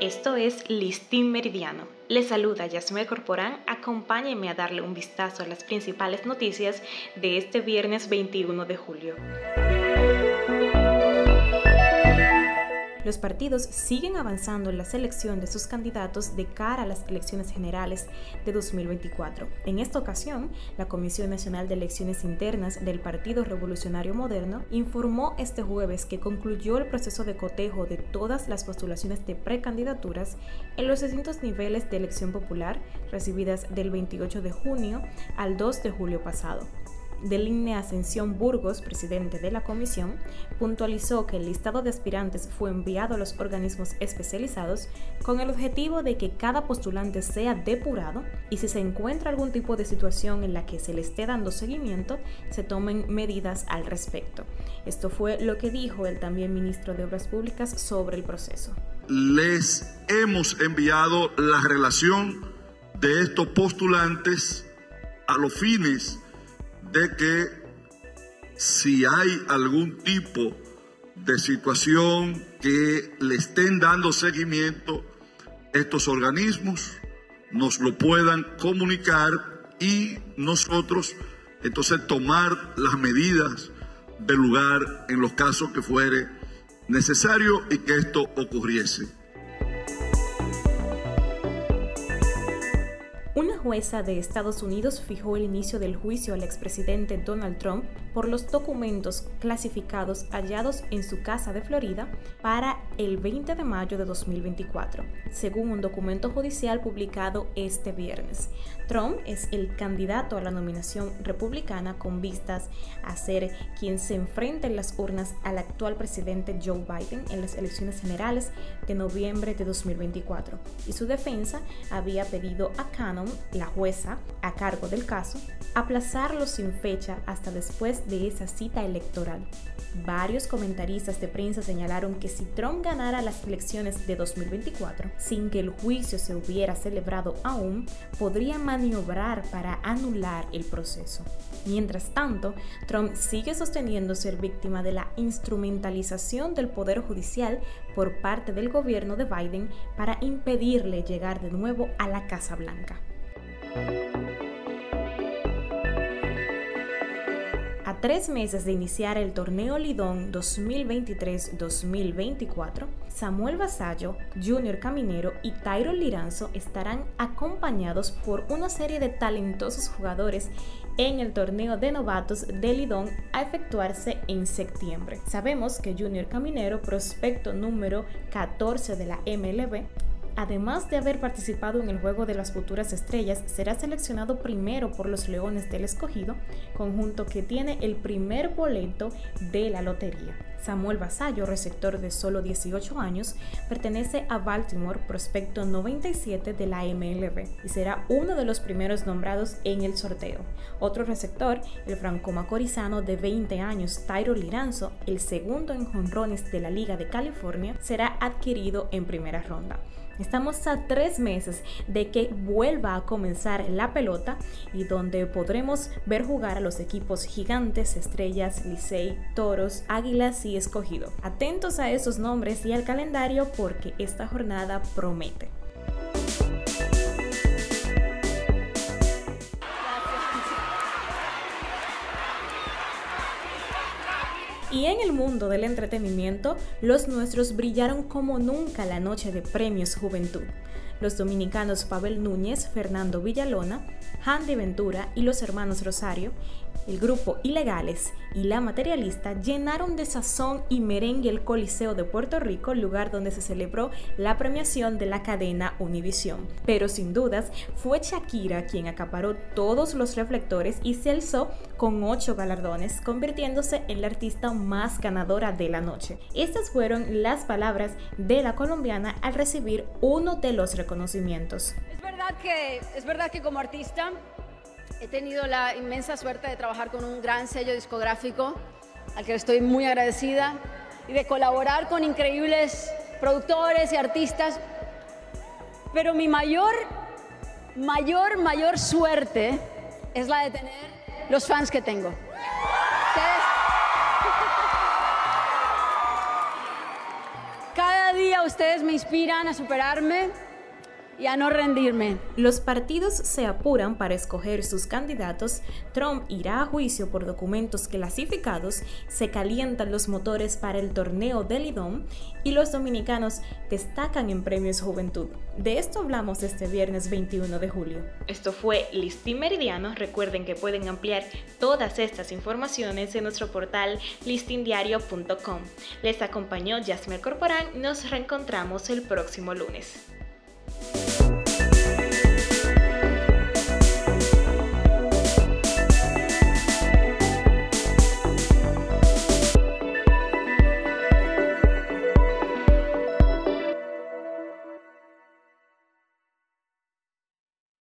Esto es Listín Meridiano. Les saluda Yasmé Corporán. Acompáñenme a darle un vistazo a las principales noticias de este viernes 21 de julio. Los partidos siguen avanzando en la selección de sus candidatos de cara a las elecciones generales de 2024. En esta ocasión, la Comisión Nacional de Elecciones Internas del Partido Revolucionario Moderno informó este jueves que concluyó el proceso de cotejo de todas las postulaciones de precandidaturas en los distintos niveles de elección popular recibidas del 28 de junio al 2 de julio pasado de Línea Ascensión Burgos, presidente de la comisión, puntualizó que el listado de aspirantes fue enviado a los organismos especializados con el objetivo de que cada postulante sea depurado y si se encuentra algún tipo de situación en la que se le esté dando seguimiento, se tomen medidas al respecto. Esto fue lo que dijo el también ministro de Obras Públicas sobre el proceso. Les hemos enviado la relación de estos postulantes a los fines de que si hay algún tipo de situación que le estén dando seguimiento, estos organismos nos lo puedan comunicar y nosotros entonces tomar las medidas del lugar en los casos que fuere necesario y que esto ocurriese. Jueza de Estados Unidos fijó el inicio del juicio al expresidente Donald Trump por los documentos clasificados hallados en su casa de Florida para el 20 de mayo de 2024, según un documento judicial publicado este viernes. Trump es el candidato a la nominación republicana con vistas a ser quien se enfrente en las urnas al actual presidente Joe Biden en las elecciones generales de noviembre de 2024. Y su defensa había pedido a Cannon, la jueza a cargo del caso, aplazarlo sin fecha hasta después de esa cita electoral. Varios comentaristas de prensa señalaron que si Trump ganara las elecciones de 2024 sin que el juicio se hubiera celebrado aún, podría maniobrar para anular el proceso. Mientras tanto, Trump sigue sosteniendo ser víctima de la instrumentalización del Poder Judicial por parte del gobierno de Biden para impedirle llegar de nuevo a la Casa Blanca. A tres meses de iniciar el torneo Lidón 2023-2024, Samuel Basallo, Junior Caminero y Tyron Liranzo estarán acompañados por una serie de talentosos jugadores en el torneo de novatos de Lidón a efectuarse en septiembre. Sabemos que Junior Caminero, prospecto número 14 de la MLB, además de haber participado en el Juego de las Futuras Estrellas, será seleccionado primero por los Leones del Escogido, conjunto que tiene el primer boleto de la lotería. Samuel Basallo, receptor de solo 18 años, pertenece a Baltimore, prospecto 97 de la MLB, y será uno de los primeros nombrados en el sorteo. Otro receptor, el franco-macorizano de 20 años, Tyro Liranzo, el segundo en jonrones de la Liga de California, será adquirido en primera ronda. Estamos a tres meses de que vuelva a comenzar la pelota y donde podremos ver jugar a los equipos gigantes, estrellas, Licey, toros, águilas y escogido. Atentos a esos nombres y al calendario porque esta jornada promete. Y en el mundo del entretenimiento, los nuestros brillaron como nunca la noche de Premios Juventud. Los dominicanos Pavel Núñez, Fernando Villalona, Handy Ventura y los hermanos Rosario el grupo Ilegales y La Materialista llenaron de sazón y merengue el Coliseo de Puerto Rico, lugar donde se celebró la premiación de la cadena Univisión. Pero sin dudas fue Shakira quien acaparó todos los reflectores y se alzó con ocho galardones, convirtiéndose en la artista más ganadora de la noche. Estas fueron las palabras de la colombiana al recibir uno de los reconocimientos. Es verdad que, es verdad que como artista He tenido la inmensa suerte de trabajar con un gran sello discográfico al que estoy muy agradecida y de colaborar con increíbles productores y artistas. Pero mi mayor, mayor, mayor suerte es la de tener los fans que tengo. Cada día día ustedes me inspiran a superarme y a no rendirme. Los partidos se apuran para escoger sus candidatos, Trump irá a juicio por documentos clasificados, se calientan los motores para el torneo del Lidón y los dominicanos destacan en premios Juventud. De esto hablamos este viernes 21 de julio. Esto fue Listín Meridiano. Recuerden que pueden ampliar todas estas informaciones en nuestro portal listindiario.com. Les acompañó Jasmine Corporán. Nos reencontramos el próximo lunes.